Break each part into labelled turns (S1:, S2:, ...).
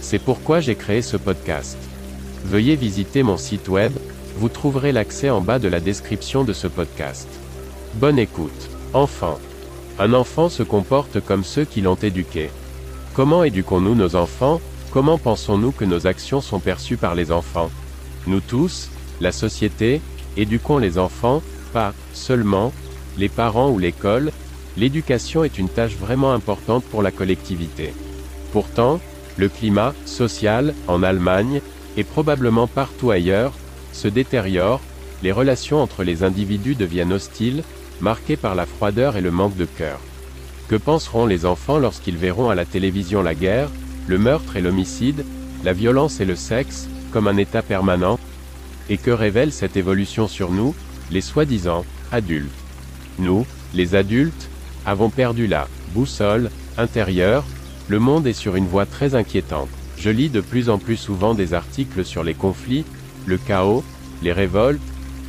S1: C'est pourquoi j'ai créé ce podcast. Veuillez visiter mon site web, vous trouverez l'accès en bas de la description de ce podcast. Bonne écoute. Enfant. Un enfant se comporte comme ceux qui l'ont éduqué. Comment éduquons-nous nos enfants? Comment pensons-nous que nos actions sont perçues par les enfants? Nous tous, la société, éduquons les enfants, pas seulement les parents ou l'école, l'éducation est une tâche vraiment importante pour la collectivité. Pourtant, le climat social, en Allemagne, et probablement partout ailleurs, se détériore, les relations entre les individus deviennent hostiles, marquées par la froideur et le manque de cœur. Que penseront les enfants lorsqu'ils verront à la télévision la guerre, le meurtre et l'homicide, la violence et le sexe, comme un état permanent? Et que révèle cette évolution sur nous, les soi-disant adultes? Nous, les adultes, avons perdu la boussole intérieure, le monde est sur une voie très inquiétante. Je lis de plus en plus souvent des articles sur les conflits, le chaos, les révoltes,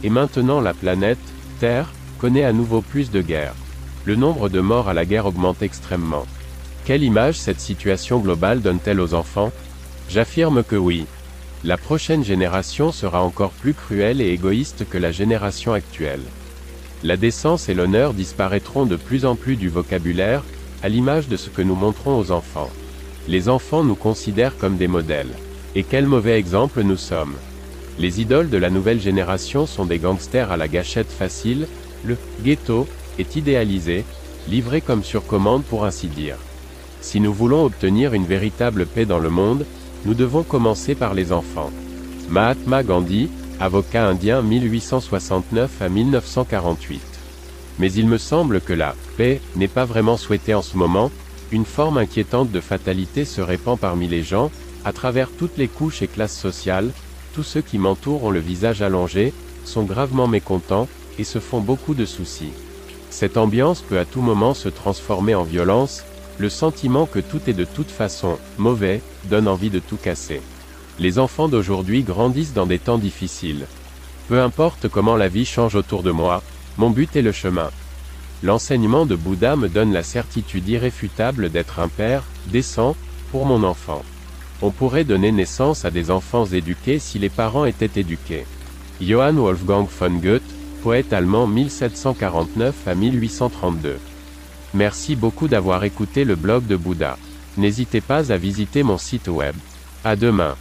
S1: et maintenant la planète, Terre, connaît à nouveau plus de guerres. Le nombre de morts à la guerre augmente extrêmement. Quelle image cette situation globale donne-t-elle aux enfants? J'affirme que oui. La prochaine génération sera encore plus cruelle et égoïste que la génération actuelle. La décence et l'honneur disparaîtront de plus en plus du vocabulaire, à l'image de ce que nous montrons aux enfants. Les enfants nous considèrent comme des modèles. Et quel mauvais exemple nous sommes. Les idoles de la nouvelle génération sont des gangsters à la gâchette facile, le ghetto est idéalisé, livré comme sur commande pour ainsi dire. Si nous voulons obtenir une véritable paix dans le monde, nous devons commencer par les enfants. Mahatma Gandhi, avocat indien 1869 à 1948. Mais il me semble que la paix n'est pas vraiment souhaitée en ce moment, une forme inquiétante de fatalité se répand parmi les gens, à travers toutes les couches et classes sociales, tous ceux qui m'entourent ont le visage allongé, sont gravement mécontents, et se font beaucoup de soucis. Cette ambiance peut à tout moment se transformer en violence, le sentiment que tout est de toute façon mauvais, donne envie de tout casser. Les enfants d'aujourd'hui grandissent dans des temps difficiles. Peu importe comment la vie change autour de moi, mon but est le chemin. L'enseignement de Bouddha me donne la certitude irréfutable d'être un père, décent, pour mon enfant. On pourrait donner naissance à des enfants éduqués si les parents étaient éduqués. Johann Wolfgang von Goethe, poète allemand 1749 à 1832. Merci beaucoup d'avoir écouté le blog de Bouddha. N'hésitez pas à visiter mon site web. À demain.